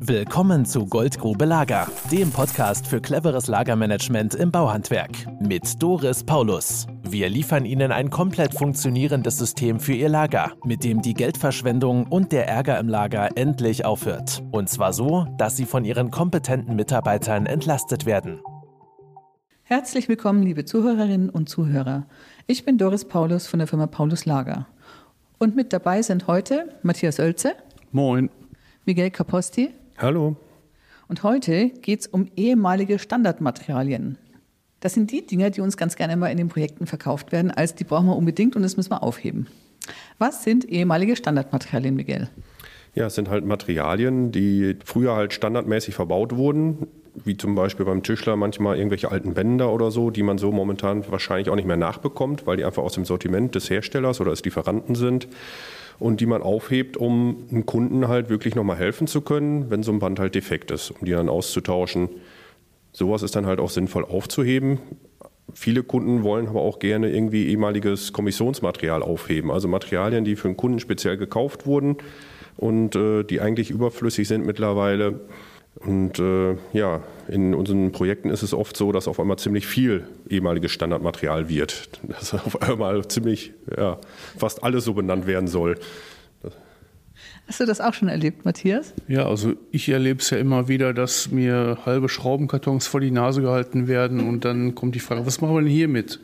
Willkommen zu Goldgrube Lager, dem Podcast für cleveres Lagermanagement im Bauhandwerk mit Doris Paulus. Wir liefern Ihnen ein komplett funktionierendes System für Ihr Lager, mit dem die Geldverschwendung und der Ärger im Lager endlich aufhört. Und zwar so, dass Sie von Ihren kompetenten Mitarbeitern entlastet werden. Herzlich willkommen, liebe Zuhörerinnen und Zuhörer. Ich bin Doris Paulus von der Firma Paulus Lager. Und mit dabei sind heute Matthias Oelze. Moin. Miguel Caposti. Hallo. Und heute geht es um ehemalige Standardmaterialien. Das sind die Dinge, die uns ganz gerne mal in den Projekten verkauft werden, als die brauchen wir unbedingt und das müssen wir aufheben. Was sind ehemalige Standardmaterialien, Miguel? Ja, es sind halt Materialien, die früher halt standardmäßig verbaut wurden, wie zum Beispiel beim Tischler manchmal irgendwelche alten Bänder oder so, die man so momentan wahrscheinlich auch nicht mehr nachbekommt, weil die einfach aus dem Sortiment des Herstellers oder des Lieferanten sind und die man aufhebt, um einem Kunden halt wirklich nochmal helfen zu können, wenn so ein Band halt defekt ist, um die dann auszutauschen. Sowas ist dann halt auch sinnvoll aufzuheben. Viele Kunden wollen aber auch gerne irgendwie ehemaliges Kommissionsmaterial aufheben, also Materialien, die für einen Kunden speziell gekauft wurden und äh, die eigentlich überflüssig sind mittlerweile und äh, ja, in unseren Projekten ist es oft so, dass auf einmal ziemlich viel ehemaliges Standardmaterial wird. Dass auf einmal ziemlich, ja, fast alles so benannt werden soll. Hast du das auch schon erlebt, Matthias? Ja, also ich erlebe es ja immer wieder, dass mir halbe Schraubenkartons vor die Nase gehalten werden und dann kommt die Frage, was machen wir denn hier mit?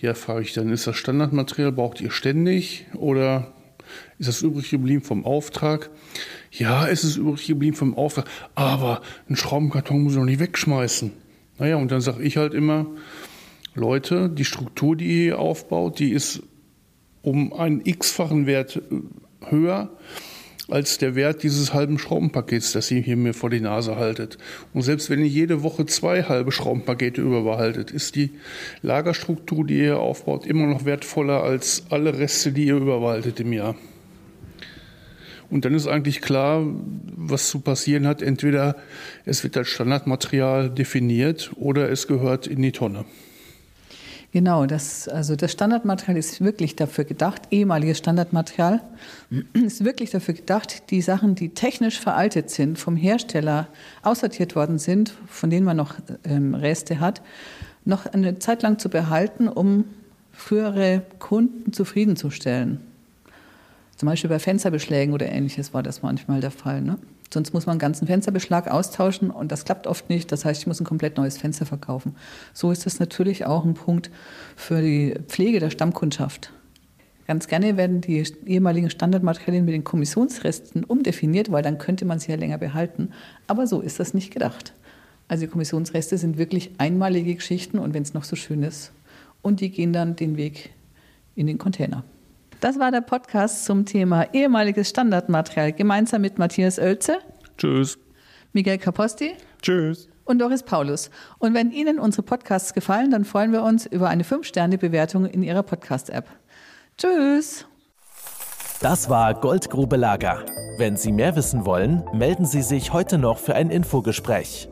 Ja, frage ich dann, ist das Standardmaterial, braucht ihr ständig oder ist das übrig geblieben vom Auftrag? Ja, es ist übrig geblieben vom Auftrag, aber einen Schraubenkarton muss ich noch nicht wegschmeißen. Naja, und dann sage ich halt immer, Leute, die Struktur, die ihr hier aufbaut, die ist um einen x-fachen Wert äh, höher als der Wert dieses halben Schraubenpakets, das ihr hier mir vor die Nase haltet. Und selbst wenn ihr jede Woche zwei halbe Schraubenpakete überbehaltet, ist die Lagerstruktur, die ihr aufbaut, immer noch wertvoller als alle Reste, die ihr überbehaltet im Jahr. Und dann ist eigentlich klar, was zu passieren hat. Entweder es wird als Standardmaterial definiert oder es gehört in die Tonne. Genau, das, also das Standardmaterial ist wirklich dafür gedacht, ehemaliges Standardmaterial ist wirklich dafür gedacht, die Sachen, die technisch veraltet sind, vom Hersteller aussortiert worden sind, von denen man noch ähm, Reste hat, noch eine Zeit lang zu behalten, um frühere Kunden zufriedenzustellen. Zum Beispiel bei Fensterbeschlägen oder ähnliches war das manchmal der Fall. Ne? Sonst muss man einen ganzen Fensterbeschlag austauschen und das klappt oft nicht. Das heißt, ich muss ein komplett neues Fenster verkaufen. So ist das natürlich auch ein Punkt für die Pflege der Stammkundschaft. Ganz gerne werden die ehemaligen Standardmaterialien mit den Kommissionsresten umdefiniert, weil dann könnte man sie ja länger behalten. Aber so ist das nicht gedacht. Also die Kommissionsreste sind wirklich einmalige Geschichten und wenn es noch so schön ist. Und die gehen dann den Weg in den Container. Das war der Podcast zum Thema ehemaliges Standardmaterial, gemeinsam mit Matthias Oelze. Tschüss. Miguel Caposti. Tschüss. Und Doris Paulus. Und wenn Ihnen unsere Podcasts gefallen, dann freuen wir uns über eine 5-Sterne-Bewertung in Ihrer Podcast-App. Tschüss. Das war Goldgrube Lager. Wenn Sie mehr wissen wollen, melden Sie sich heute noch für ein Infogespräch.